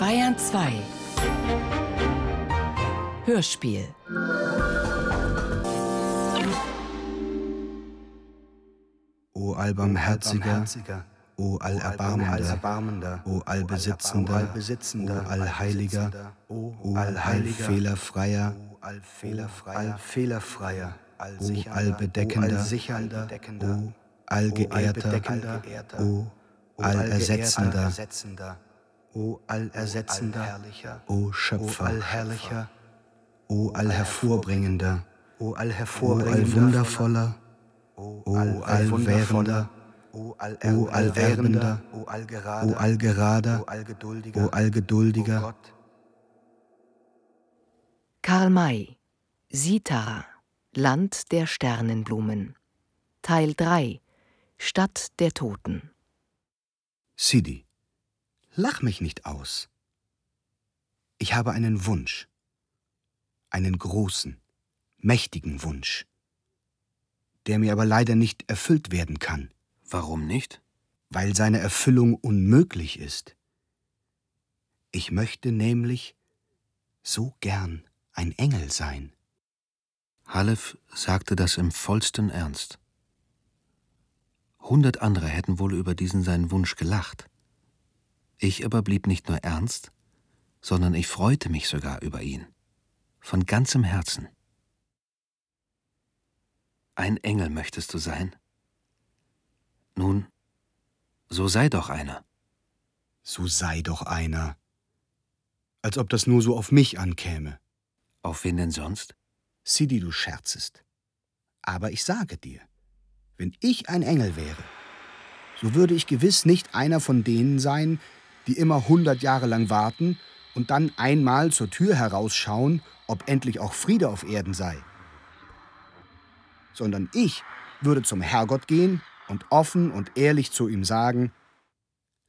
Bayern 2 Hörspiel. O allbarmherziger, O allerbarmender, O allbesitzender, O allheiliger, O allfehlerfreier, allfehlerfreier, O allbedeckender, O allgeehrter, O allersetzender, O allersetzender, O Schöpfer, allherrlicher, O allhervorbringender, O allwundervoller, O allwährender, O allwerbender, O allgerader, O allgeduldiger. Karl May Sitara Land der Sternenblumen. Teil 3 Stadt der Toten. Sidi, lach mich nicht aus. Ich habe einen Wunsch, einen großen, mächtigen Wunsch, der mir aber leider nicht erfüllt werden kann. Warum nicht? Weil seine Erfüllung unmöglich ist. Ich möchte nämlich so gern ein Engel sein. Halef sagte das im vollsten Ernst. Hundert andere hätten wohl über diesen seinen Wunsch gelacht. Ich aber blieb nicht nur ernst, sondern ich freute mich sogar über ihn. Von ganzem Herzen. Ein Engel möchtest du sein? Nun, so sei doch einer. So sei doch einer. Als ob das nur so auf mich ankäme. Auf wen denn sonst? Sidi, du scherzest. Aber ich sage dir, wenn ich ein Engel wäre, so würde ich gewiss nicht einer von denen sein, die immer hundert Jahre lang warten und dann einmal zur Tür herausschauen, ob endlich auch Friede auf Erden sei. Sondern ich würde zum Herrgott gehen und offen und ehrlich zu ihm sagen,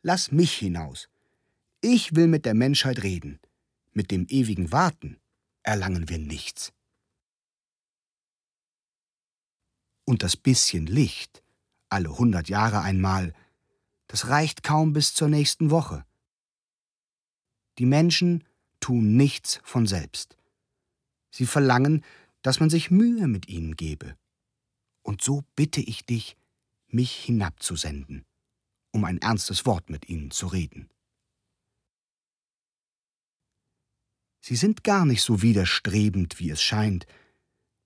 lass mich hinaus. Ich will mit der Menschheit reden. Mit dem ewigen Warten erlangen wir nichts. Und das bisschen Licht, alle hundert Jahre einmal, das reicht kaum bis zur nächsten Woche. Die Menschen tun nichts von selbst. Sie verlangen, dass man sich Mühe mit ihnen gebe. Und so bitte ich dich, mich hinabzusenden, um ein ernstes Wort mit ihnen zu reden. Sie sind gar nicht so widerstrebend, wie es scheint.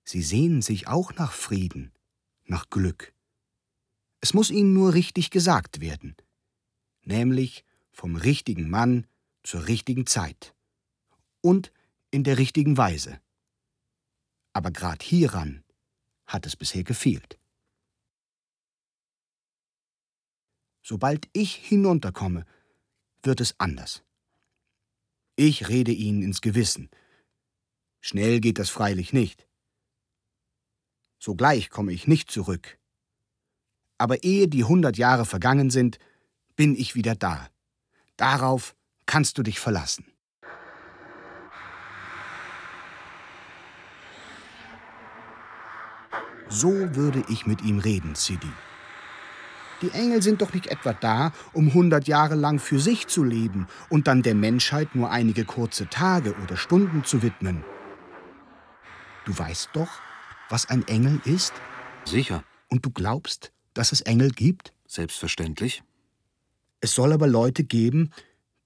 Sie sehnen sich auch nach Frieden, nach Glück. Es muss ihnen nur richtig gesagt werden, nämlich vom richtigen Mann zur richtigen Zeit und in der richtigen Weise. Aber grad hieran hat es bisher gefehlt. Sobald ich hinunterkomme, wird es anders. Ich rede ihnen ins Gewissen. Schnell geht das freilich nicht. Sogleich komme ich nicht zurück. Aber ehe die hundert Jahre vergangen sind, bin ich wieder da. Darauf kannst du dich verlassen. So würde ich mit ihm reden, Sidi. Die Engel sind doch nicht etwa da, um hundert Jahre lang für sich zu leben und dann der Menschheit nur einige kurze Tage oder Stunden zu widmen. Du weißt doch, was ein Engel ist? Sicher. Und du glaubst, dass es Engel gibt? Selbstverständlich. Es soll aber Leute geben,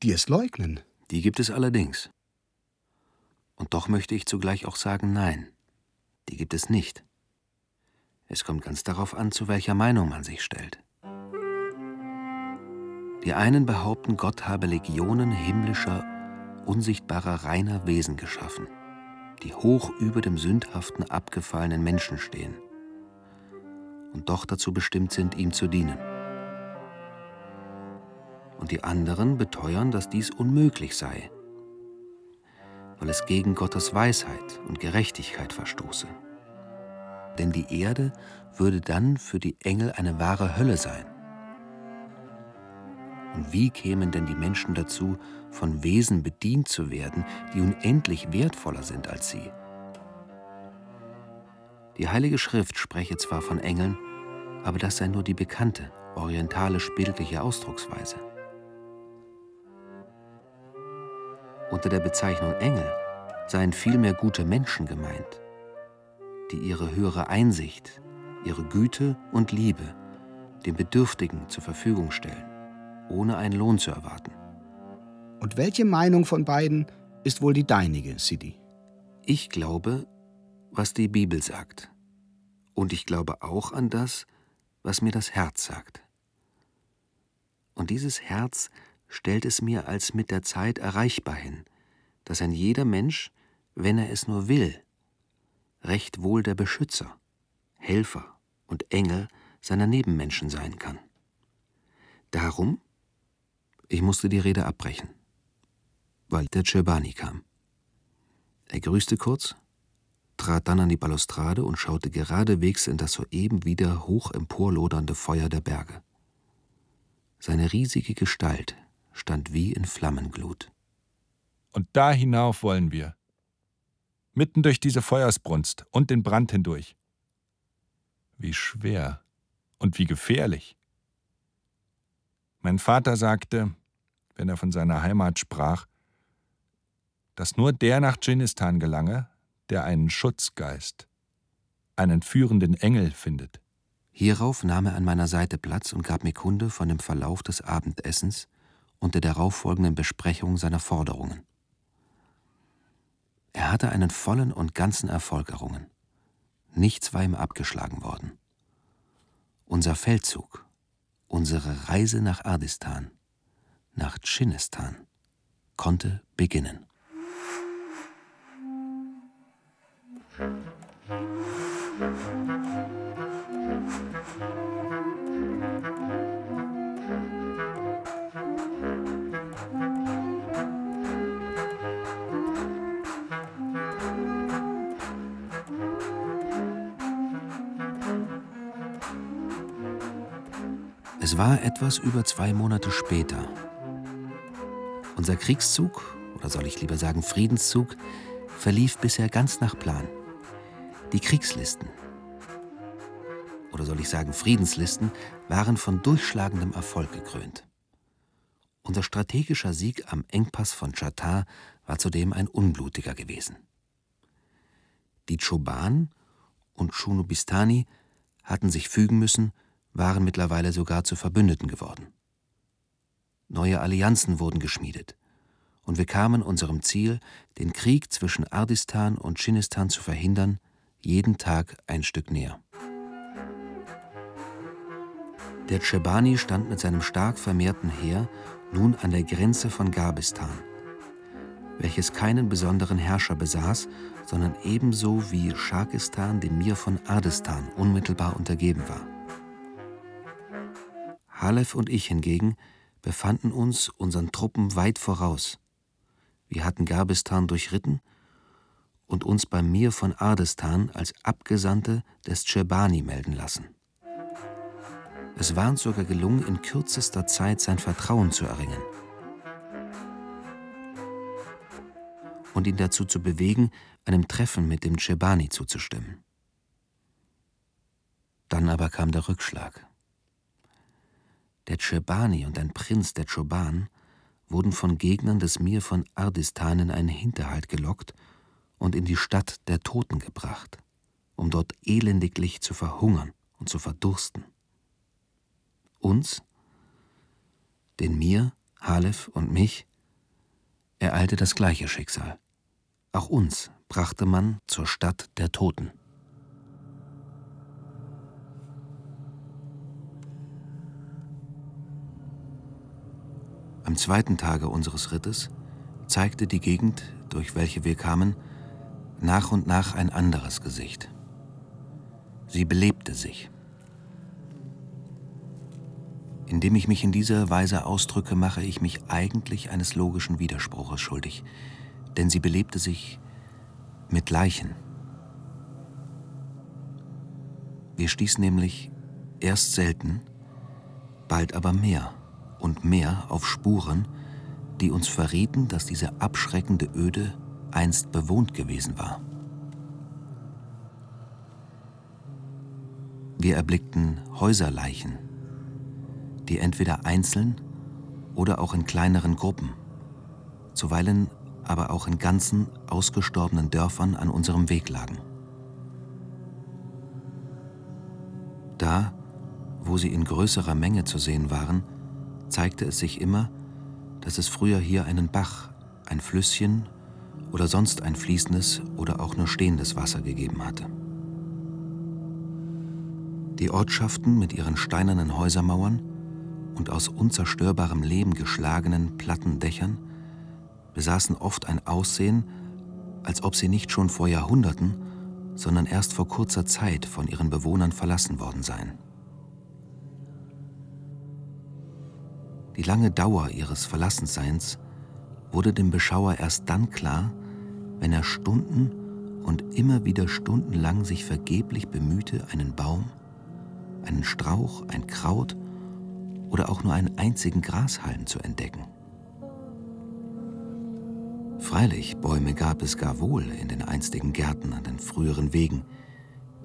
die es leugnen. Die gibt es allerdings. Und doch möchte ich zugleich auch sagen, nein, die gibt es nicht. Es kommt ganz darauf an, zu welcher Meinung man sich stellt. Die einen behaupten, Gott habe Legionen himmlischer, unsichtbarer, reiner Wesen geschaffen, die hoch über dem sündhaften, abgefallenen Menschen stehen und doch dazu bestimmt sind, ihm zu dienen. Und die anderen beteuern, dass dies unmöglich sei, weil es gegen Gottes Weisheit und Gerechtigkeit verstoße. Denn die Erde würde dann für die Engel eine wahre Hölle sein. Und wie kämen denn die Menschen dazu, von Wesen bedient zu werden, die unendlich wertvoller sind als sie? Die Heilige Schrift spreche zwar von Engeln, aber das sei nur die bekannte, orientalisch-bildliche Ausdrucksweise. Unter der Bezeichnung Engel seien vielmehr gute Menschen gemeint, die ihre höhere Einsicht, ihre Güte und Liebe dem Bedürftigen zur Verfügung stellen, ohne einen Lohn zu erwarten. Und welche Meinung von beiden ist wohl die deinige, Sidi? Ich glaube, was die Bibel sagt. Und ich glaube auch an das, was mir das Herz sagt. Und dieses Herz stellt es mir als mit der Zeit erreichbar hin, dass ein jeder Mensch, wenn er es nur will, recht wohl der Beschützer, Helfer und Engel seiner Nebenmenschen sein kann. Darum, ich musste die Rede abbrechen, weil der Tscherbani kam. Er grüßte kurz, trat dann an die Balustrade und schaute geradewegs in das soeben wieder hoch emporlodernde Feuer der Berge. Seine riesige Gestalt stand wie in Flammenglut. Und da hinauf wollen wir. Mitten durch diese Feuersbrunst und den Brand hindurch. Wie schwer und wie gefährlich. Mein Vater sagte, wenn er von seiner Heimat sprach, dass nur der nach Dschinnistan gelange, der einen Schutzgeist, einen führenden Engel findet. Hierauf nahm er an meiner Seite Platz und gab mir Kunde von dem Verlauf des Abendessens und der darauffolgenden Besprechung seiner Forderungen. Er hatte einen vollen und ganzen Erfolg errungen. Nichts war ihm abgeschlagen worden. Unser Feldzug, unsere Reise nach Ardistan, nach Dschinnistan, konnte beginnen. War etwas über zwei Monate später. Unser Kriegszug, oder soll ich lieber sagen Friedenszug, verlief bisher ganz nach Plan. Die Kriegslisten, oder soll ich sagen Friedenslisten, waren von durchschlagendem Erfolg gekrönt. Unser strategischer Sieg am Engpass von Chatar war zudem ein unblutiger gewesen. Die Choban und Shunubistani hatten sich fügen müssen, waren mittlerweile sogar zu Verbündeten geworden. Neue Allianzen wurden geschmiedet, und wir kamen unserem Ziel, den Krieg zwischen Ardistan und Chinistan zu verhindern, jeden Tag ein Stück näher. Der Tschebani stand mit seinem stark vermehrten Heer nun an der Grenze von Gabistan, welches keinen besonderen Herrscher besaß, sondern ebenso wie Schakistan dem Mir von Ardistan unmittelbar untergeben war. Halef und ich hingegen befanden uns unseren Truppen weit voraus. Wir hatten Gabistan durchritten und uns beim Mir von Ardestan als Abgesandte des Tschebani melden lassen. Es war uns sogar gelungen, in kürzester Zeit sein Vertrauen zu erringen und ihn dazu zu bewegen, einem Treffen mit dem Tschebani zuzustimmen. Dann aber kam der Rückschlag. Der Tschebani und ein Prinz der Choban wurden von Gegnern des Mir von Ardistan in einen Hinterhalt gelockt und in die Stadt der Toten gebracht, um dort elendiglich zu verhungern und zu verdursten. Uns, den Mir, Halef und mich, ereilte das gleiche Schicksal. Auch uns brachte man zur Stadt der Toten. Am zweiten Tage unseres Rittes zeigte die Gegend, durch welche wir kamen, nach und nach ein anderes Gesicht. Sie belebte sich. Indem ich mich in dieser Weise ausdrücke, mache ich mich eigentlich eines logischen Widerspruches schuldig, denn sie belebte sich mit Leichen. Wir stießen nämlich erst selten, bald aber mehr und mehr auf Spuren, die uns verrieten, dass diese abschreckende Öde einst bewohnt gewesen war. Wir erblickten Häuserleichen, die entweder einzeln oder auch in kleineren Gruppen, zuweilen aber auch in ganzen ausgestorbenen Dörfern an unserem Weg lagen. Da, wo sie in größerer Menge zu sehen waren, zeigte es sich immer, dass es früher hier einen Bach, ein Flüsschen oder sonst ein fließendes oder auch nur stehendes Wasser gegeben hatte. Die Ortschaften mit ihren steinernen Häusermauern und aus unzerstörbarem Lehm geschlagenen platten Dächern besaßen oft ein Aussehen, als ob sie nicht schon vor Jahrhunderten, sondern erst vor kurzer Zeit von ihren Bewohnern verlassen worden seien. Die lange Dauer ihres Verlassenseins wurde dem Beschauer erst dann klar, wenn er Stunden und immer wieder stundenlang sich vergeblich bemühte, einen Baum, einen Strauch, ein Kraut oder auch nur einen einzigen Grashalm zu entdecken. Freilich, Bäume gab es gar wohl in den einstigen Gärten an den früheren Wegen,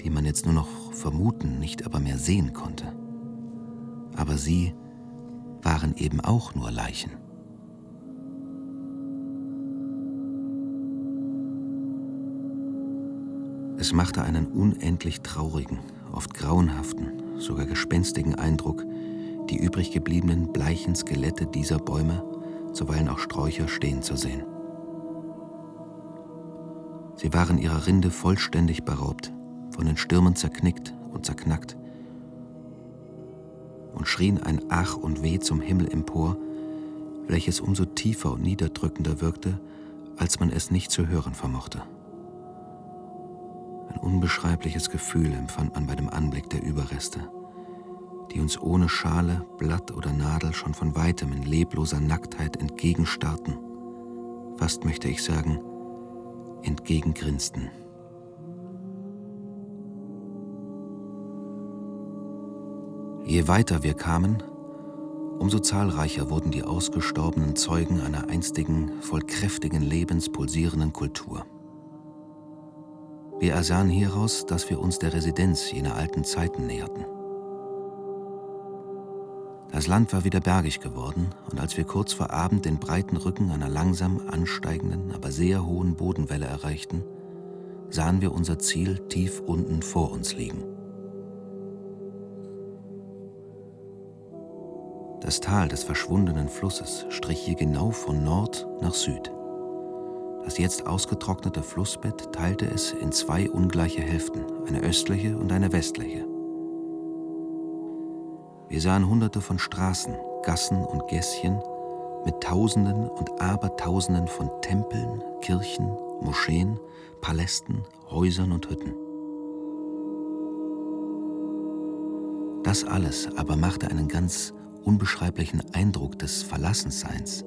die man jetzt nur noch vermuten, nicht aber mehr sehen konnte. Aber sie waren eben auch nur Leichen. Es machte einen unendlich traurigen, oft grauenhaften, sogar gespenstigen Eindruck, die übrig gebliebenen bleichen Skelette dieser Bäume, zuweilen auch Sträucher, stehen zu sehen. Sie waren ihrer Rinde vollständig beraubt, von den Stürmen zerknickt und zerknackt und schrien ein Ach und Weh zum Himmel empor, welches umso tiefer und niederdrückender wirkte, als man es nicht zu hören vermochte. Ein unbeschreibliches Gefühl empfand man bei dem Anblick der Überreste die uns ohne Schale, Blatt oder Nadel schon von weitem in lebloser Nacktheit entgegenstarrten, fast möchte ich sagen, entgegengrinsten. Je weiter wir kamen, umso zahlreicher wurden die ausgestorbenen Zeugen einer einstigen, voll kräftigen Lebens pulsierenden Kultur. Wir ersahen hieraus, dass wir uns der Residenz jener alten Zeiten näherten. Das Land war wieder bergig geworden, und als wir kurz vor Abend den breiten Rücken einer langsam ansteigenden, aber sehr hohen Bodenwelle erreichten, sahen wir unser Ziel tief unten vor uns liegen. Das Tal des verschwundenen Flusses strich hier genau von Nord nach Süd. Das jetzt ausgetrocknete Flussbett teilte es in zwei ungleiche Hälften, eine östliche und eine westliche. Wir sahen hunderte von Straßen, Gassen und Gässchen mit Tausenden und Abertausenden von Tempeln, Kirchen, Moscheen, Palästen, Häusern und Hütten. Das alles aber machte einen ganz unbeschreiblichen Eindruck des Verlassenseins,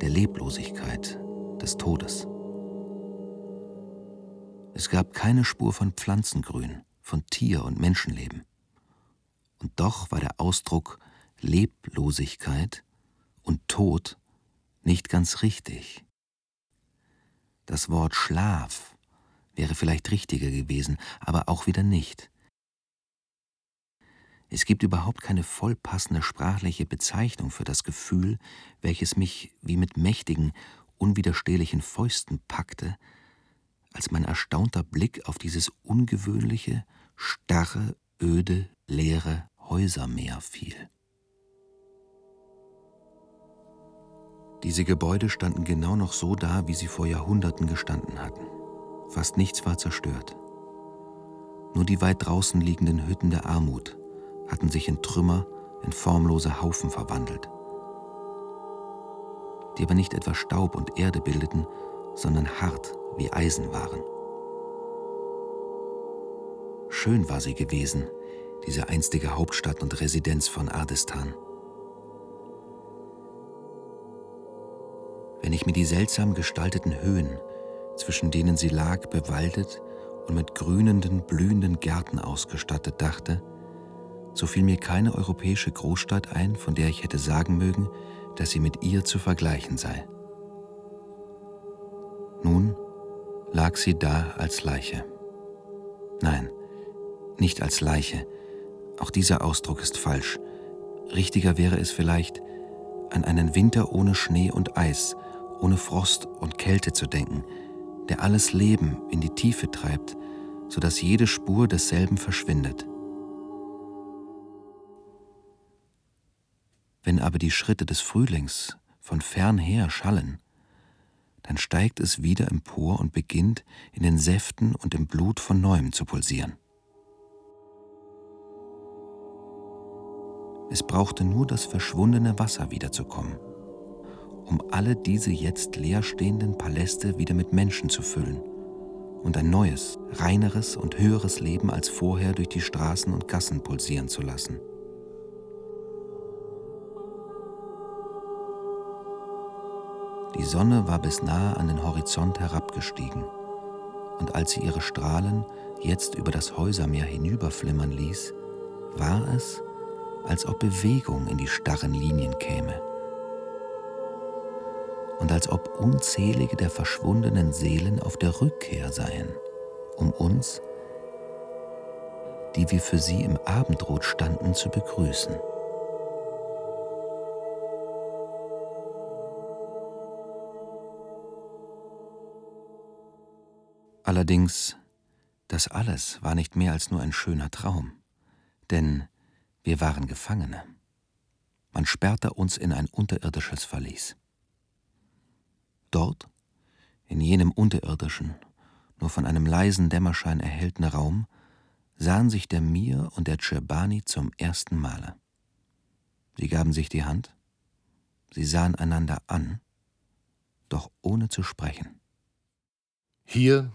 der Leblosigkeit, des Todes. Es gab keine Spur von Pflanzengrün, von Tier- und Menschenleben und doch war der Ausdruck Leblosigkeit und Tod nicht ganz richtig. Das Wort Schlaf wäre vielleicht richtiger gewesen, aber auch wieder nicht. Es gibt überhaupt keine vollpassende sprachliche Bezeichnung für das Gefühl, welches mich wie mit mächtigen, unwiderstehlichen Fäusten packte, als mein erstaunter Blick auf dieses ungewöhnliche, starre, öde, leere Häusermeer fiel. Diese Gebäude standen genau noch so da, wie sie vor Jahrhunderten gestanden hatten. Fast nichts war zerstört. Nur die weit draußen liegenden Hütten der Armut hatten sich in Trümmer, in formlose Haufen verwandelt, die aber nicht etwa Staub und Erde bildeten, sondern hart wie Eisen waren. Schön war sie gewesen, diese einstige Hauptstadt und Residenz von Ardestan. Wenn ich mir die seltsam gestalteten Höhen, zwischen denen sie lag, bewaldet und mit grünenden, blühenden Gärten ausgestattet dachte, so fiel mir keine europäische Großstadt ein, von der ich hätte sagen mögen, dass sie mit ihr zu vergleichen sei. Nun lag sie da als Leiche. Nein, nicht als Leiche, auch dieser Ausdruck ist falsch. Richtiger wäre es vielleicht, an einen Winter ohne Schnee und Eis ohne Frost und Kälte zu denken, der alles Leben in die Tiefe treibt, sodass jede Spur desselben verschwindet. Wenn aber die Schritte des Frühlings von fernher schallen, dann steigt es wieder empor und beginnt in den Säften und im Blut von neuem zu pulsieren. Es brauchte nur das verschwundene Wasser wiederzukommen, um alle diese jetzt leerstehenden Paläste wieder mit Menschen zu füllen und ein neues, reineres und höheres Leben als vorher durch die Straßen und Gassen pulsieren zu lassen. Die Sonne war bis nahe an den Horizont herabgestiegen, und als sie ihre Strahlen jetzt über das Häusermeer hinüberflimmern ließ, war es, als ob Bewegung in die starren Linien käme und als ob unzählige der verschwundenen Seelen auf der Rückkehr seien, um uns, die wir für sie im Abendrot standen, zu begrüßen. Allerdings, das alles war nicht mehr als nur ein schöner Traum, denn wir waren Gefangene. Man sperrte uns in ein unterirdisches Verlies. Dort, in jenem unterirdischen, nur von einem leisen Dämmerschein erhellten Raum, sahen sich der Mir und der Tscherbani zum ersten Male. Sie gaben sich die Hand, sie sahen einander an, doch ohne zu sprechen. Hier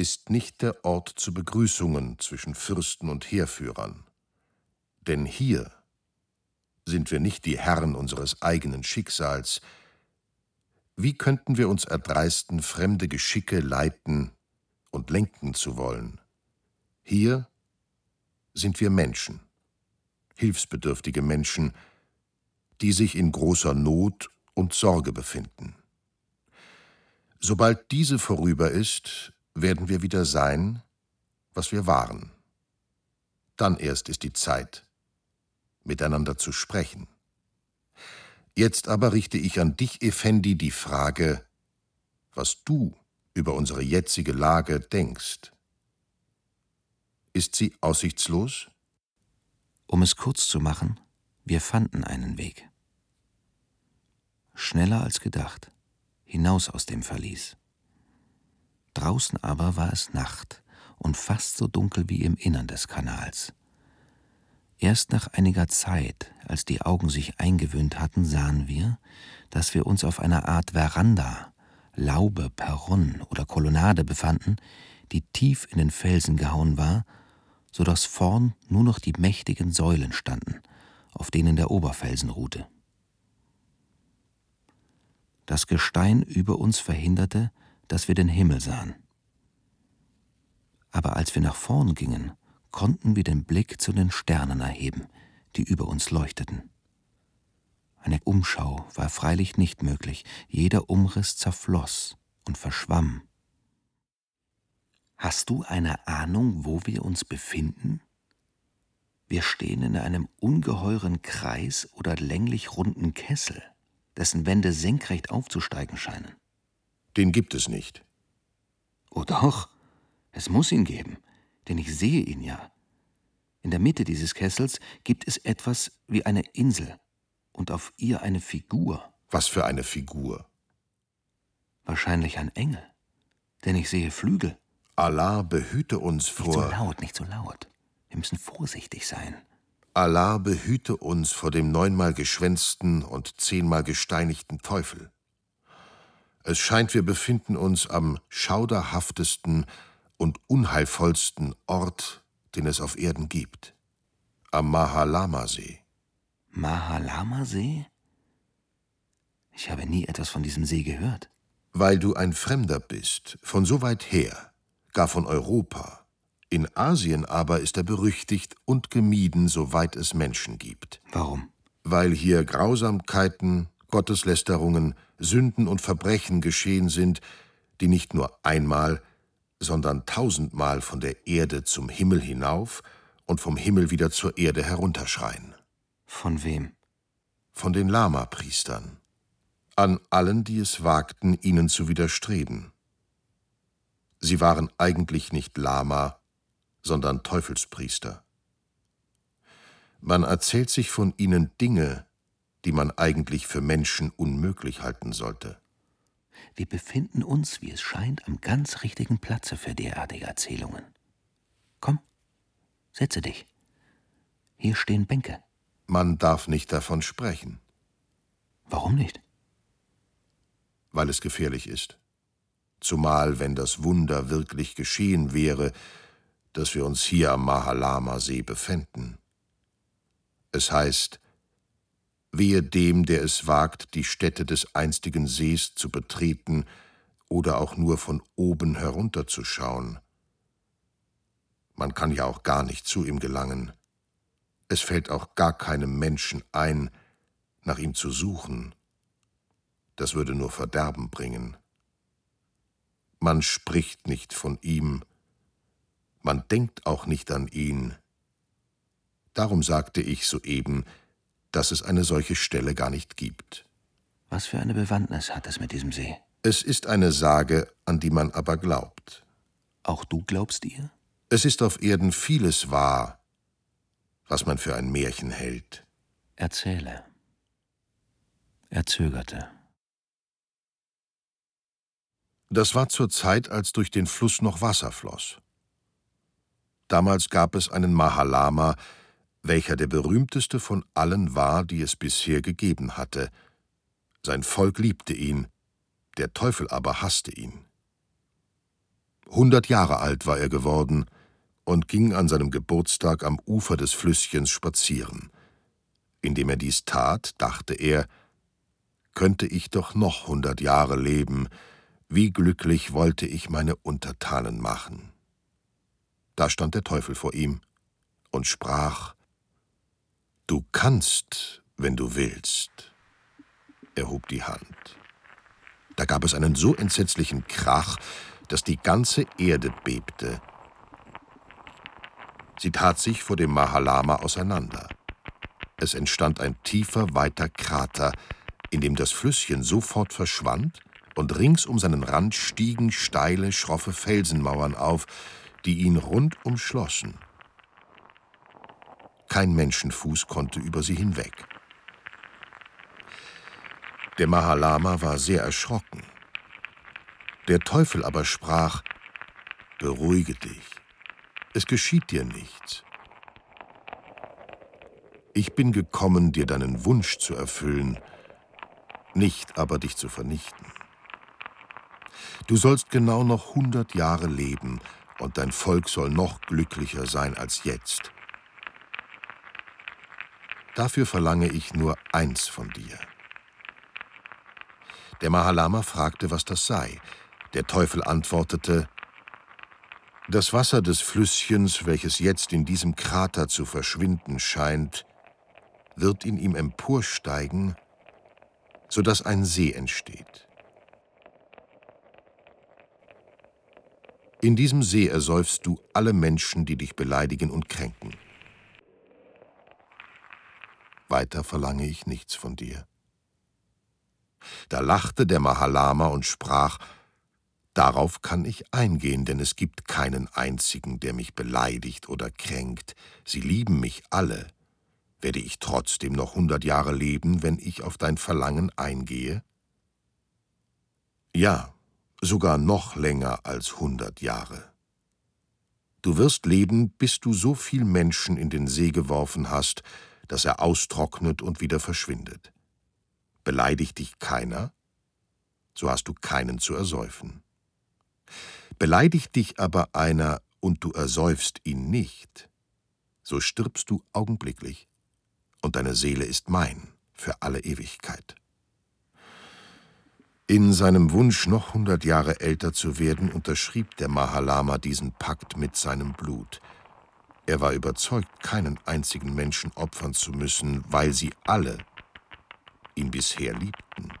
ist nicht der Ort zu Begrüßungen zwischen Fürsten und Heerführern. Denn hier sind wir nicht die Herren unseres eigenen Schicksals. Wie könnten wir uns erdreisten, fremde Geschicke leiten und lenken zu wollen? Hier sind wir Menschen, hilfsbedürftige Menschen, die sich in großer Not und Sorge befinden. Sobald diese vorüber ist, werden wir wieder sein, was wir waren. Dann erst ist die Zeit, miteinander zu sprechen. Jetzt aber richte ich an dich, Effendi, die Frage, was du über unsere jetzige Lage denkst. Ist sie aussichtslos? Um es kurz zu machen, wir fanden einen Weg. Schneller als gedacht, hinaus aus dem Verlies. Draußen aber war es Nacht und fast so dunkel wie im Innern des Kanals. Erst nach einiger Zeit, als die Augen sich eingewöhnt hatten, sahen wir, dass wir uns auf einer Art Veranda, Laube, Perron oder Kolonnade befanden, die tief in den Felsen gehauen war, so dass vorn nur noch die mächtigen Säulen standen, auf denen der Oberfelsen ruhte. Das Gestein über uns verhinderte, dass wir den Himmel sahen. Aber als wir nach vorn gingen, konnten wir den Blick zu den Sternen erheben, die über uns leuchteten. Eine Umschau war freilich nicht möglich, jeder Umriss zerfloss und verschwamm. Hast du eine Ahnung, wo wir uns befinden? Wir stehen in einem ungeheuren Kreis oder länglich runden Kessel, dessen Wände senkrecht aufzusteigen scheinen. Den gibt es nicht. Oh doch, es muss ihn geben, denn ich sehe ihn ja. In der Mitte dieses Kessels gibt es etwas wie eine Insel und auf ihr eine Figur. Was für eine Figur? Wahrscheinlich ein Engel, denn ich sehe Flügel. Allah behüte uns vor. Nicht so laut, nicht so laut. Wir müssen vorsichtig sein. Allah behüte uns vor dem neunmal geschwänzten und zehnmal gesteinigten Teufel. Es scheint, wir befinden uns am schauderhaftesten und unheilvollsten Ort, den es auf Erden gibt. Am Mahalama-See. Mahalama-See? Ich habe nie etwas von diesem See gehört. Weil du ein Fremder bist, von so weit her, gar von Europa. In Asien aber ist er berüchtigt und gemieden, soweit es Menschen gibt. Warum? Weil hier Grausamkeiten, Gotteslästerungen, Sünden und Verbrechen geschehen sind, die nicht nur einmal, sondern tausendmal von der Erde zum Himmel hinauf und vom Himmel wieder zur Erde herunterschreien. Von wem? Von den Lama-Priestern. an allen, die es wagten, ihnen zu widerstreben. Sie waren eigentlich nicht Lama, sondern Teufelspriester. Man erzählt sich von ihnen Dinge, die man eigentlich für Menschen unmöglich halten sollte. Wir befinden uns, wie es scheint, am ganz richtigen Platze für derartige Erzählungen. Komm, setze dich. Hier stehen Bänke. Man darf nicht davon sprechen. Warum nicht? Weil es gefährlich ist. Zumal, wenn das Wunder wirklich geschehen wäre, dass wir uns hier am Mahalama-See befänden. Es heißt, wehe dem, der es wagt, die Stätte des einstigen Sees zu betreten oder auch nur von oben herunterzuschauen. Man kann ja auch gar nicht zu ihm gelangen. Es fällt auch gar keinem Menschen ein, nach ihm zu suchen. Das würde nur Verderben bringen. Man spricht nicht von ihm, man denkt auch nicht an ihn. Darum sagte ich soeben, dass es eine solche Stelle gar nicht gibt. Was für eine Bewandtnis hat es mit diesem See? Es ist eine Sage, an die man aber glaubt. Auch du glaubst ihr? Es ist auf Erden vieles wahr, was man für ein Märchen hält. Erzähle. Er zögerte. Das war zur Zeit, als durch den Fluss noch Wasser floss. Damals gab es einen Mahalama, welcher der berühmteste von allen war, die es bisher gegeben hatte. Sein Volk liebte ihn, der Teufel aber hasste ihn. Hundert Jahre alt war er geworden und ging an seinem Geburtstag am Ufer des Flüsschens spazieren. Indem er dies tat, dachte er, könnte ich doch noch hundert Jahre leben, wie glücklich wollte ich meine Untertanen machen. Da stand der Teufel vor ihm und sprach, Du kannst, wenn du willst. Er hob die Hand. Da gab es einen so entsetzlichen Krach, dass die ganze Erde bebte. Sie tat sich vor dem Mahalama auseinander. Es entstand ein tiefer, weiter Krater, in dem das Flüsschen sofort verschwand, und rings um seinen Rand stiegen steile, schroffe Felsenmauern auf, die ihn rund umschlossen. Kein Menschenfuß konnte über sie hinweg. Der Mahalama war sehr erschrocken. Der Teufel aber sprach, Beruhige dich, es geschieht dir nichts. Ich bin gekommen, dir deinen Wunsch zu erfüllen, nicht aber dich zu vernichten. Du sollst genau noch hundert Jahre leben, und dein Volk soll noch glücklicher sein als jetzt. Dafür verlange ich nur eins von dir. Der Mahalama fragte, was das sei. Der Teufel antwortete, das Wasser des Flüsschens, welches jetzt in diesem Krater zu verschwinden scheint, wird in ihm emporsteigen, so dass ein See entsteht. In diesem See ersäufst du alle Menschen, die dich beleidigen und kränken. Weiter verlange ich nichts von dir. Da lachte der Mahalama und sprach, Darauf kann ich eingehen, denn es gibt keinen einzigen, der mich beleidigt oder kränkt. Sie lieben mich alle. Werde ich trotzdem noch hundert Jahre leben, wenn ich auf dein Verlangen eingehe? Ja, sogar noch länger als hundert Jahre. Du wirst leben, bis du so viel Menschen in den See geworfen hast, dass er austrocknet und wieder verschwindet. Beleidigt dich keiner, so hast du keinen zu ersäufen. Beleidigt dich aber einer und du ersäufst ihn nicht, so stirbst du augenblicklich, und deine Seele ist mein für alle Ewigkeit. In seinem Wunsch, noch hundert Jahre älter zu werden, unterschrieb der Mahalama diesen Pakt mit seinem Blut – er war überzeugt, keinen einzigen Menschen opfern zu müssen, weil sie alle ihn bisher liebten.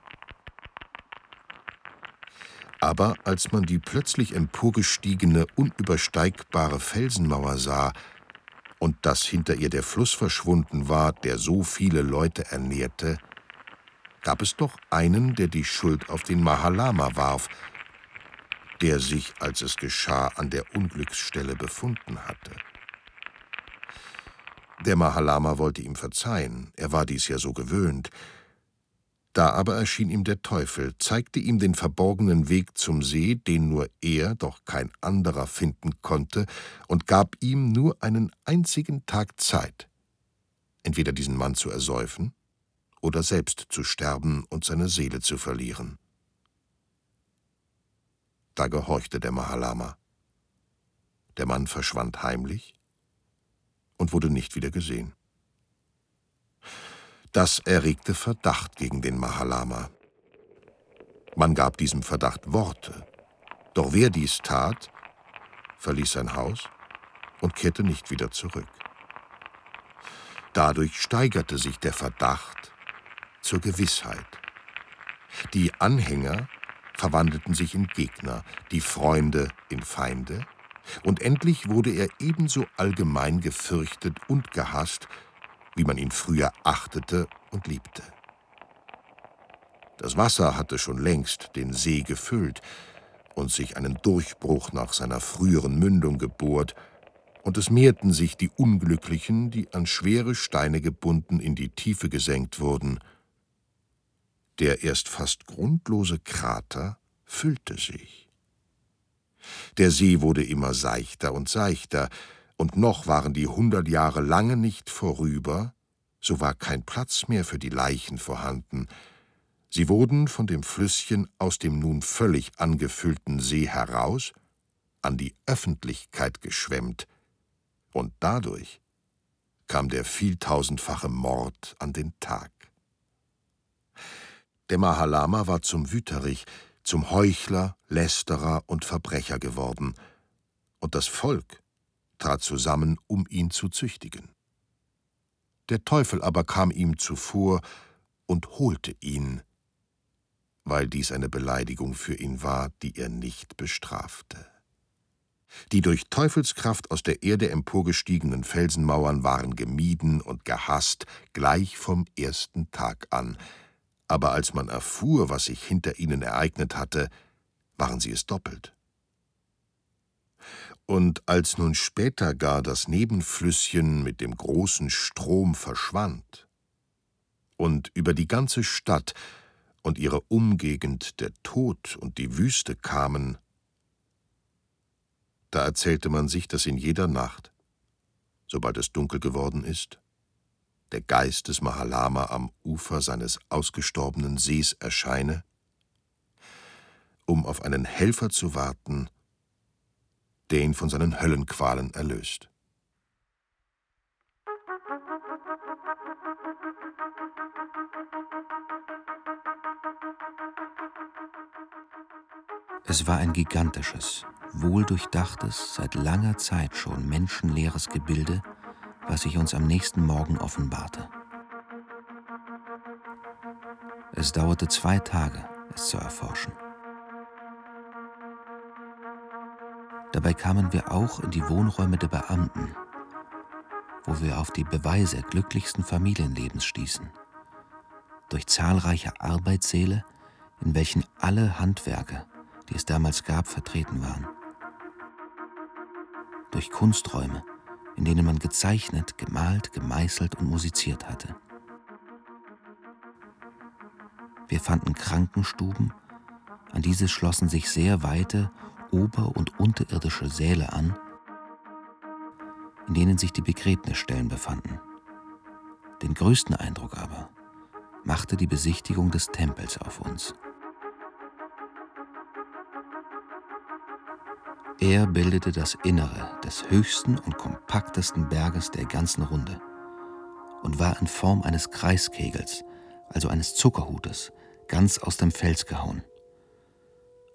Aber als man die plötzlich emporgestiegene, unübersteigbare Felsenmauer sah und dass hinter ihr der Fluss verschwunden war, der so viele Leute ernährte, gab es doch einen, der die Schuld auf den Mahalama warf, der sich, als es geschah, an der Unglücksstelle befunden hatte. Der Mahalama wollte ihm verzeihen, er war dies ja so gewöhnt. Da aber erschien ihm der Teufel, zeigte ihm den verborgenen Weg zum See, den nur er, doch kein anderer finden konnte, und gab ihm nur einen einzigen Tag Zeit, entweder diesen Mann zu ersäufen oder selbst zu sterben und seine Seele zu verlieren. Da gehorchte der Mahalama. Der Mann verschwand heimlich und wurde nicht wieder gesehen. Das erregte Verdacht gegen den Mahalama. Man gab diesem Verdacht Worte, doch wer dies tat, verließ sein Haus und kehrte nicht wieder zurück. Dadurch steigerte sich der Verdacht zur Gewissheit. Die Anhänger verwandelten sich in Gegner, die Freunde in Feinde, und endlich wurde er ebenso allgemein gefürchtet und gehasst, wie man ihn früher achtete und liebte. Das Wasser hatte schon längst den See gefüllt und sich einen Durchbruch nach seiner früheren Mündung gebohrt, und es mehrten sich die Unglücklichen, die an schwere Steine gebunden in die Tiefe gesenkt wurden, der erst fast grundlose Krater füllte sich. Der See wurde immer seichter und seichter, und noch waren die hundert Jahre lange nicht vorüber, so war kein Platz mehr für die Leichen vorhanden. Sie wurden von dem Flüsschen aus dem nun völlig angefüllten See heraus an die Öffentlichkeit geschwemmt, und dadurch kam der vieltausendfache Mord an den Tag. Der Mahalama war zum Wüterich, zum Heuchler, Lästerer und Verbrecher geworden, und das Volk trat zusammen, um ihn zu züchtigen. Der Teufel aber kam ihm zuvor und holte ihn, weil dies eine Beleidigung für ihn war, die er nicht bestrafte. Die durch Teufelskraft aus der Erde emporgestiegenen Felsenmauern waren gemieden und gehasst gleich vom ersten Tag an, aber als man erfuhr, was sich hinter ihnen ereignet hatte, waren sie es doppelt. Und als nun später gar das Nebenflüsschen mit dem großen Strom verschwand und über die ganze Stadt und ihre Umgegend der Tod und die Wüste kamen, da erzählte man sich, dass in jeder Nacht, sobald es dunkel geworden ist, der Geist des Mahalama am Ufer seines ausgestorbenen Sees erscheine, um auf einen Helfer zu warten, der ihn von seinen Höllenqualen erlöst. Es war ein gigantisches, wohldurchdachtes, seit langer Zeit schon menschenleeres Gebilde, was sich uns am nächsten Morgen offenbarte. Es dauerte zwei Tage, es zu erforschen. Dabei kamen wir auch in die Wohnräume der Beamten, wo wir auf die Beweise glücklichsten Familienlebens stießen. Durch zahlreiche Arbeitssäle, in welchen alle Handwerke, die es damals gab, vertreten waren. Durch Kunsträume, in denen man gezeichnet, gemalt, gemeißelt und musiziert hatte. Wir fanden Krankenstuben, an diese schlossen sich sehr weite ober- und unterirdische Säle an, in denen sich die Begräbnisstellen befanden. Den größten Eindruck aber machte die Besichtigung des Tempels auf uns. Er bildete das Innere des höchsten und kompaktesten Berges der ganzen Runde und war in Form eines Kreiskegels, also eines Zuckerhutes, ganz aus dem Fels gehauen.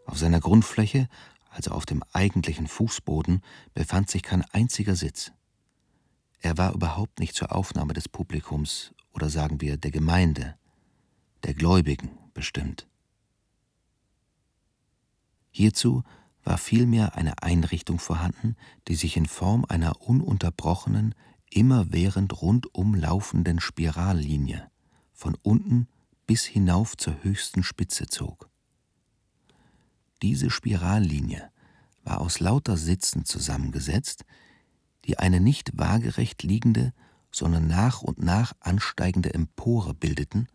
Auf seiner Grundfläche, also auf dem eigentlichen Fußboden, befand sich kein einziger Sitz. Er war überhaupt nicht zur Aufnahme des Publikums oder sagen wir der Gemeinde, der Gläubigen bestimmt. Hierzu war vielmehr eine Einrichtung vorhanden, die sich in Form einer ununterbrochenen, immerwährend rundum laufenden Spirallinie von unten bis hinauf zur höchsten Spitze zog. Diese Spirallinie war aus lauter Sitzen zusammengesetzt, die eine nicht waagerecht liegende, sondern nach und nach ansteigende Empore bildeten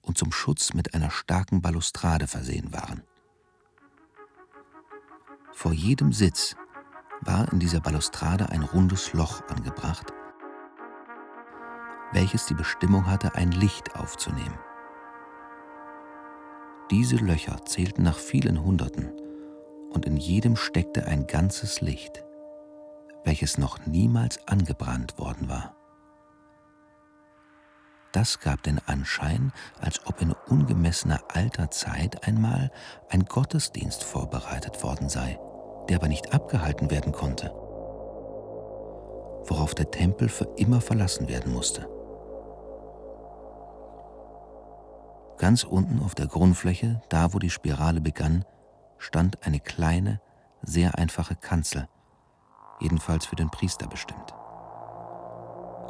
und zum Schutz mit einer starken Balustrade versehen waren. Vor jedem Sitz war in dieser Balustrade ein rundes Loch angebracht, welches die Bestimmung hatte, ein Licht aufzunehmen. Diese Löcher zählten nach vielen Hunderten, und in jedem steckte ein ganzes Licht, welches noch niemals angebrannt worden war. Das gab den Anschein, als ob in ungemessener alter Zeit einmal ein Gottesdienst vorbereitet worden sei, der aber nicht abgehalten werden konnte, worauf der Tempel für immer verlassen werden musste. Ganz unten auf der Grundfläche, da wo die Spirale begann, stand eine kleine, sehr einfache Kanzel, jedenfalls für den Priester bestimmt.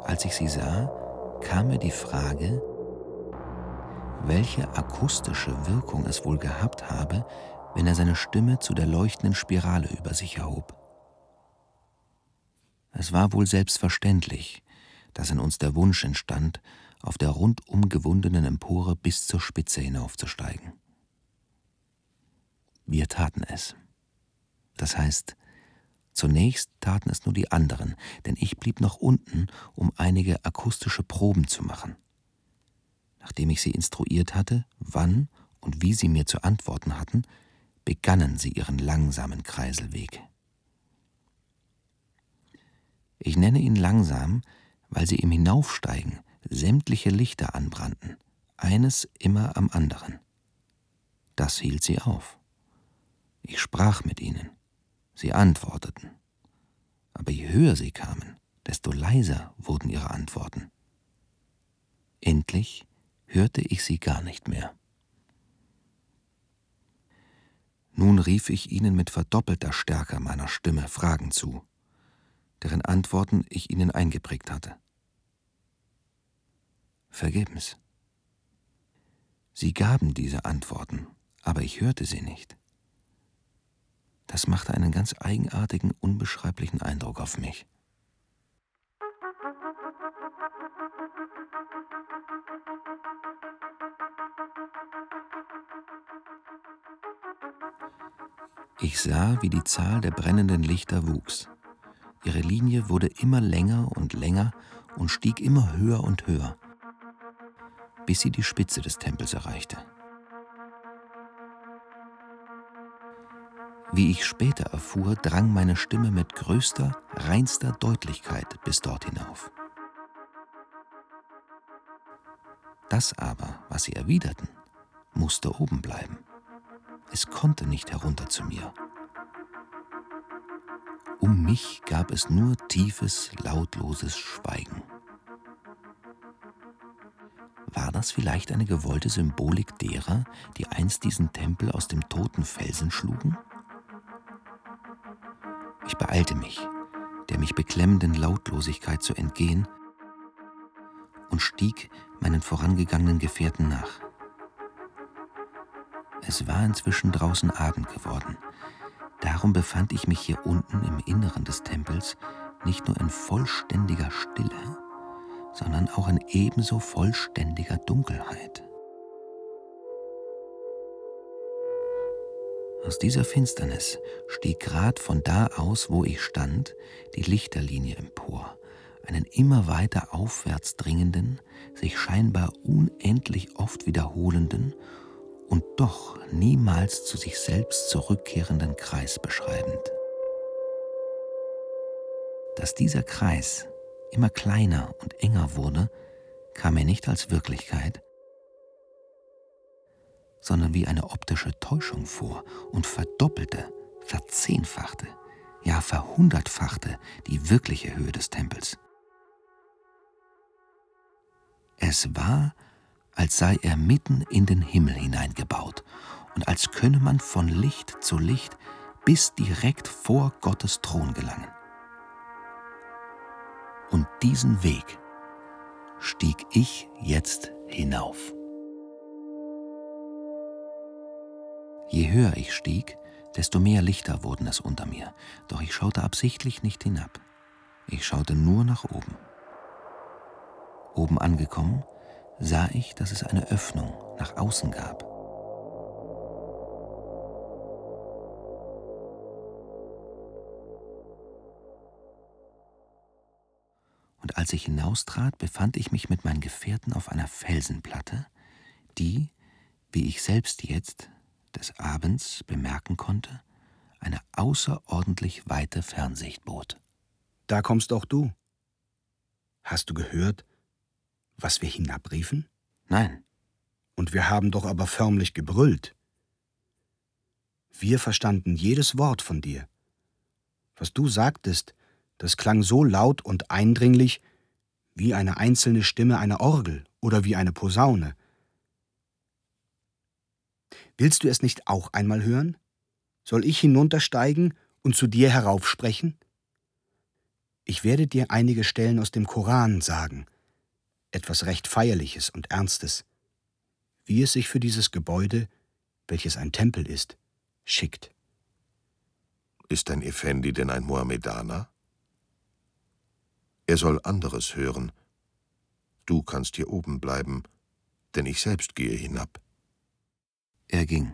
Als ich sie sah, kam mir die Frage, welche akustische Wirkung es wohl gehabt habe, wenn er seine Stimme zu der leuchtenden Spirale über sich erhob. Es war wohl selbstverständlich, dass in uns der Wunsch entstand, auf der rundum gewundenen Empore bis zur Spitze hinaufzusteigen. Wir taten es. Das heißt, zunächst taten es nur die anderen, denn ich blieb noch unten, um einige akustische Proben zu machen. Nachdem ich sie instruiert hatte, wann und wie sie mir zu antworten hatten, begannen sie ihren langsamen Kreiselweg. Ich nenne ihn langsam, weil sie im Hinaufsteigen sämtliche Lichter anbrannten, eines immer am anderen. Das hielt sie auf. Ich sprach mit ihnen, sie antworteten. Aber je höher sie kamen, desto leiser wurden ihre Antworten. Endlich hörte ich sie gar nicht mehr. Nun rief ich ihnen mit verdoppelter Stärke meiner Stimme Fragen zu, deren Antworten ich ihnen eingeprägt hatte vergebens. Sie gaben diese Antworten, aber ich hörte sie nicht. Das machte einen ganz eigenartigen, unbeschreiblichen Eindruck auf mich. Ich sah, wie die Zahl der brennenden Lichter wuchs. Ihre Linie wurde immer länger und länger und stieg immer höher und höher bis sie die Spitze des Tempels erreichte. Wie ich später erfuhr, drang meine Stimme mit größter, reinster Deutlichkeit bis dort hinauf. Das aber, was sie erwiderten, musste oben bleiben. Es konnte nicht herunter zu mir. Um mich gab es nur tiefes, lautloses Schweigen. War das vielleicht eine gewollte Symbolik derer, die einst diesen Tempel aus dem toten Felsen schlugen? Ich beeilte mich, der mich beklemmenden Lautlosigkeit zu entgehen, und stieg meinen vorangegangenen Gefährten nach. Es war inzwischen draußen Abend geworden. Darum befand ich mich hier unten im Inneren des Tempels nicht nur in vollständiger Stille, sondern auch in ebenso vollständiger Dunkelheit. Aus dieser Finsternis stieg grad von da aus, wo ich stand, die Lichterlinie empor, einen immer weiter aufwärts dringenden, sich scheinbar unendlich oft wiederholenden und doch niemals zu sich selbst zurückkehrenden Kreis beschreibend. Dass dieser Kreis immer kleiner und enger wurde, kam mir nicht als Wirklichkeit, sondern wie eine optische Täuschung vor und verdoppelte, verzehnfachte, ja verhundertfachte die wirkliche Höhe des Tempels. Es war, als sei er mitten in den Himmel hineingebaut und als könne man von Licht zu Licht bis direkt vor Gottes Thron gelangen. Und diesen Weg stieg ich jetzt hinauf. Je höher ich stieg, desto mehr Lichter wurden es unter mir, doch ich schaute absichtlich nicht hinab. Ich schaute nur nach oben. Oben angekommen, sah ich, dass es eine Öffnung nach außen gab. Und als ich hinaustrat, befand ich mich mit meinen Gefährten auf einer Felsenplatte, die, wie ich selbst jetzt des Abends bemerken konnte, eine außerordentlich weite Fernsicht bot. Da kommst auch du. Hast du gehört, was wir hinabriefen? Nein. Und wir haben doch aber förmlich gebrüllt. Wir verstanden jedes Wort von dir. Was du sagtest, das klang so laut und eindringlich wie eine einzelne Stimme einer Orgel oder wie eine Posaune. Willst du es nicht auch einmal hören? Soll ich hinuntersteigen und zu dir heraufsprechen? Ich werde dir einige Stellen aus dem Koran sagen, etwas recht Feierliches und Ernstes, wie es sich für dieses Gebäude, welches ein Tempel ist, schickt. Ist ein Effendi denn ein Mohammedaner? Er soll anderes hören. Du kannst hier oben bleiben, denn ich selbst gehe hinab. Er ging.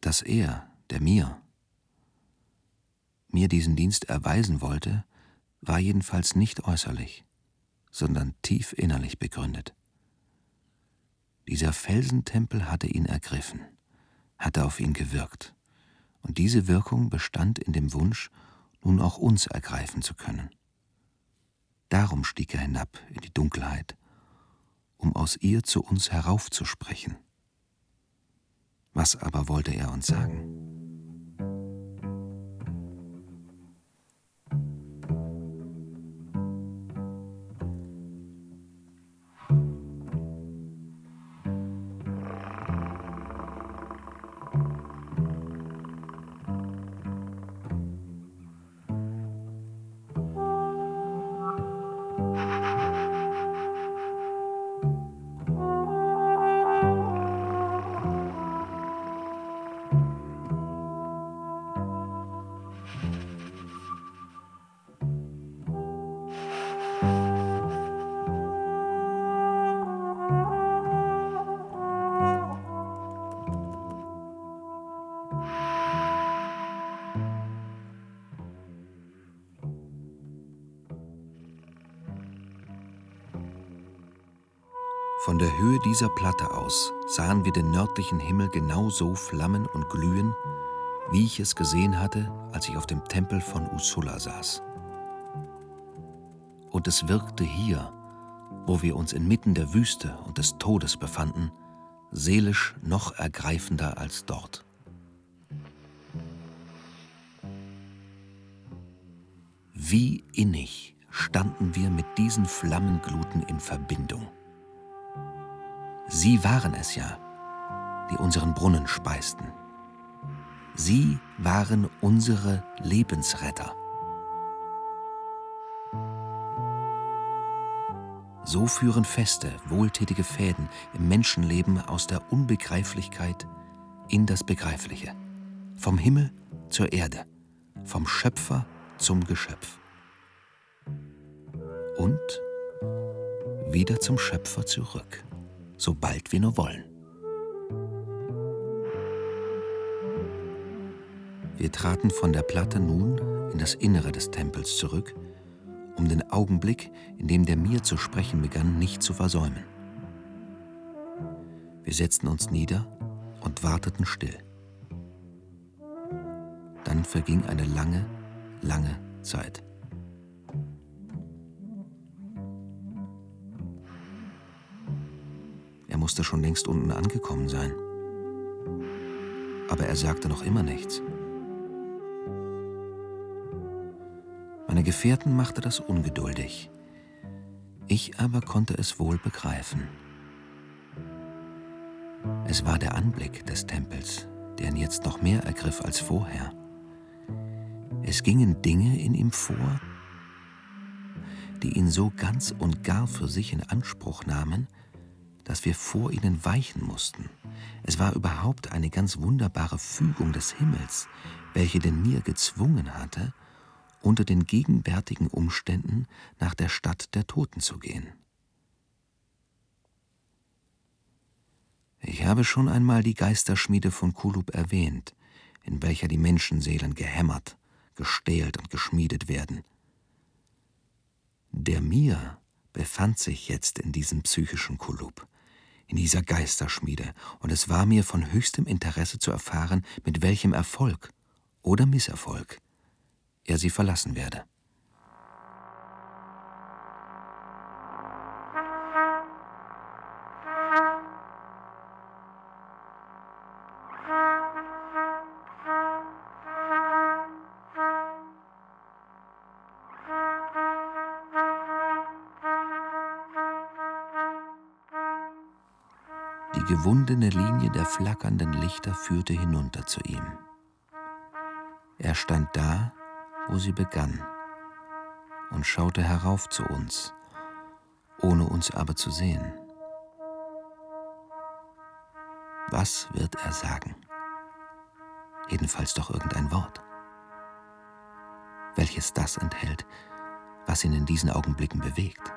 Dass er, der mir, mir diesen Dienst erweisen wollte, war jedenfalls nicht äußerlich, sondern tief innerlich begründet. Dieser Felsentempel hatte ihn ergriffen, hatte auf ihn gewirkt, und diese Wirkung bestand in dem Wunsch, nun auch uns ergreifen zu können. Darum stieg er hinab in die Dunkelheit, um aus ihr zu uns heraufzusprechen. Was aber wollte er uns sagen? Dieser Platte aus sahen wir den nördlichen Himmel genau so flammen und glühen, wie ich es gesehen hatte, als ich auf dem Tempel von Usulla saß. Und es wirkte hier, wo wir uns inmitten der Wüste und des Todes befanden, seelisch noch ergreifender als dort. Wie innig standen wir mit diesen Flammengluten in Verbindung. Sie waren es ja, die unseren Brunnen speisten. Sie waren unsere Lebensretter. So führen feste, wohltätige Fäden im Menschenleben aus der Unbegreiflichkeit in das Begreifliche, vom Himmel zur Erde, vom Schöpfer zum Geschöpf und wieder zum Schöpfer zurück sobald wir nur wollen. Wir traten von der Platte nun in das Innere des Tempels zurück, um den Augenblick, in dem der mir zu sprechen begann, nicht zu versäumen. Wir setzten uns nieder und warteten still. Dann verging eine lange, lange Zeit. Musste schon längst unten angekommen sein. Aber er sagte noch immer nichts. Meine Gefährten machte das ungeduldig. Ich aber konnte es wohl begreifen. Es war der Anblick des Tempels, der ihn jetzt noch mehr ergriff als vorher. Es gingen Dinge in ihm vor, die ihn so ganz und gar für sich in Anspruch nahmen, dass wir vor ihnen weichen mussten. Es war überhaupt eine ganz wunderbare Fügung des Himmels, welche den Mir gezwungen hatte, unter den gegenwärtigen Umständen nach der Stadt der Toten zu gehen. Ich habe schon einmal die Geisterschmiede von Kulub erwähnt, in welcher die Menschenseelen gehämmert, gestählt und geschmiedet werden. Der Mir befand sich jetzt in diesem psychischen Kulub, in dieser Geisterschmiede, und es war mir von höchstem Interesse zu erfahren, mit welchem Erfolg oder Misserfolg er sie verlassen werde. Gewundene Linie der flackernden Lichter führte hinunter zu ihm. Er stand da, wo sie begann, und schaute herauf zu uns, ohne uns aber zu sehen. Was wird er sagen? Jedenfalls doch irgendein Wort, welches das enthält, was ihn in diesen Augenblicken bewegt.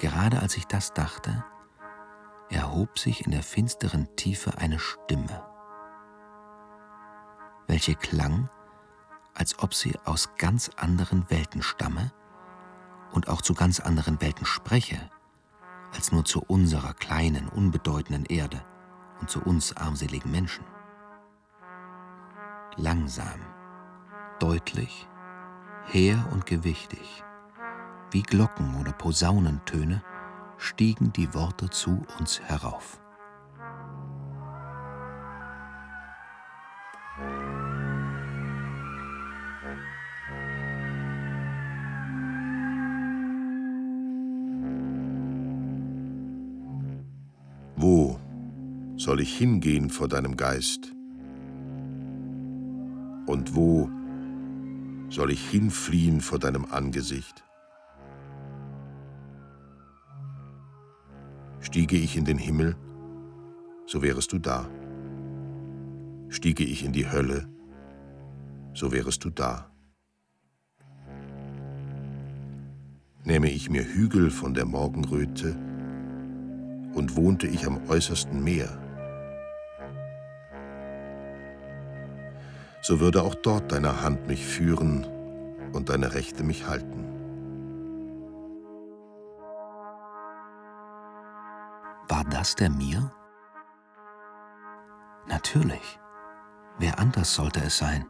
Gerade als ich das dachte, erhob sich in der finsteren Tiefe eine Stimme welche klang, als ob sie aus ganz anderen Welten stamme und auch zu ganz anderen Welten spreche, als nur zu unserer kleinen, unbedeutenden Erde und zu uns armseligen Menschen. Langsam, deutlich, hehr und gewichtig, wie Glocken oder Posaunentöne, stiegen die Worte zu uns herauf. soll ich hingehen vor deinem Geist? Und wo soll ich hinfliehen vor deinem Angesicht? Stiege ich in den Himmel, so wärest du da. Stiege ich in die Hölle, so wärest du da. Nähme ich mir Hügel von der Morgenröte und wohnte ich am äußersten Meer, so würde auch dort deine Hand mich führen und deine Rechte mich halten. Das der Mir? Natürlich. Wer anders sollte es sein?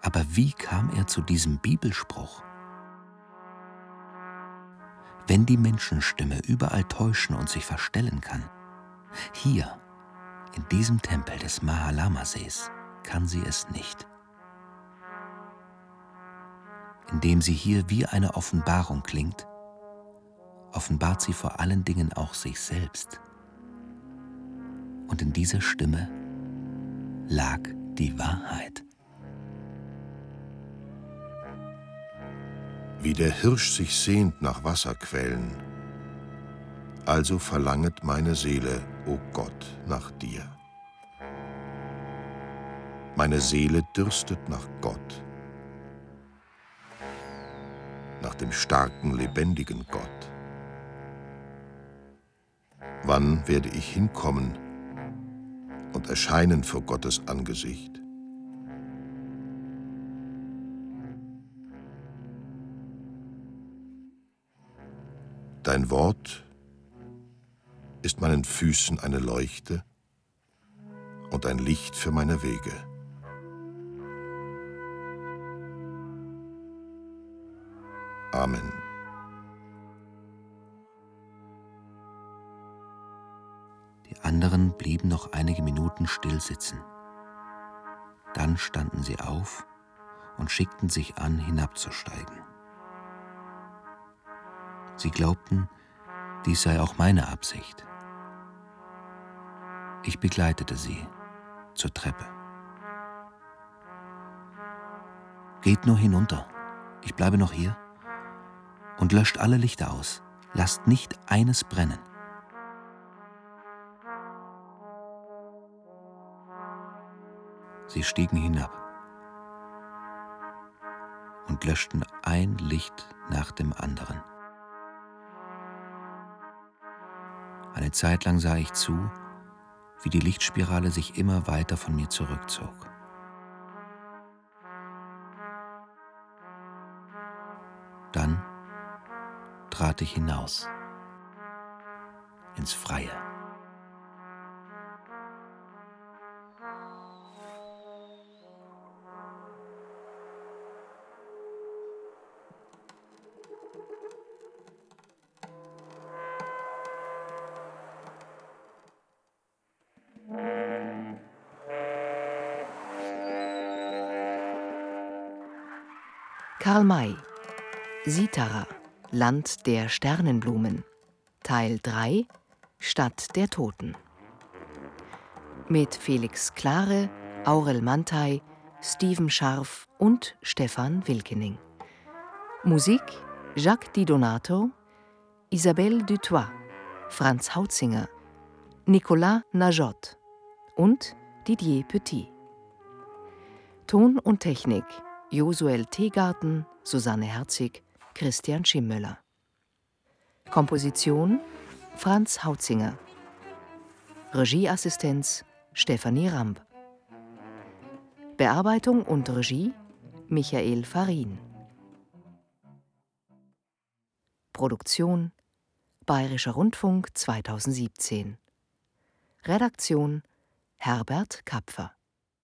Aber wie kam er zu diesem Bibelspruch? Wenn die Menschenstimme überall täuschen und sich verstellen kann, hier, in diesem Tempel des Mahalama-Sees, kann sie es nicht. Indem sie hier wie eine Offenbarung klingt, offenbart sie vor allen Dingen auch sich selbst. Und in dieser Stimme lag die Wahrheit. Wie der Hirsch sich sehnt nach Wasserquellen, also verlanget meine Seele, o oh Gott, nach dir. Meine Seele dürstet nach Gott, nach dem starken, lebendigen Gott. Wann werde ich hinkommen und erscheinen vor Gottes Angesicht? Dein Wort ist meinen Füßen eine Leuchte und ein Licht für meine Wege. Amen. Anderen blieben noch einige Minuten still sitzen. Dann standen sie auf und schickten sich an, hinabzusteigen. Sie glaubten, dies sei auch meine Absicht. Ich begleitete sie zur Treppe. Geht nur hinunter, ich bleibe noch hier und löscht alle Lichter aus. Lasst nicht eines brennen. Sie stiegen hinab und löschten ein Licht nach dem anderen. Eine Zeit lang sah ich zu, wie die Lichtspirale sich immer weiter von mir zurückzog. Dann trat ich hinaus ins Freie. Karl May Sitara Land der Sternenblumen Teil 3 Stadt der Toten mit Felix Klare, Aurel Mantei, Steven Scharf und Stefan Wilkening. Musik Jacques Di Donato, Isabelle Dutoit, Franz Hautzinger, Nicolas Najot und Didier Petit. Ton und Technik Josuel Teegarten, Susanne Herzig, Christian Schimmöller. Komposition Franz Hautzinger. Regieassistenz Stefanie Ramp. Bearbeitung und Regie Michael Farin. Produktion Bayerischer Rundfunk 2017. Redaktion Herbert Kapfer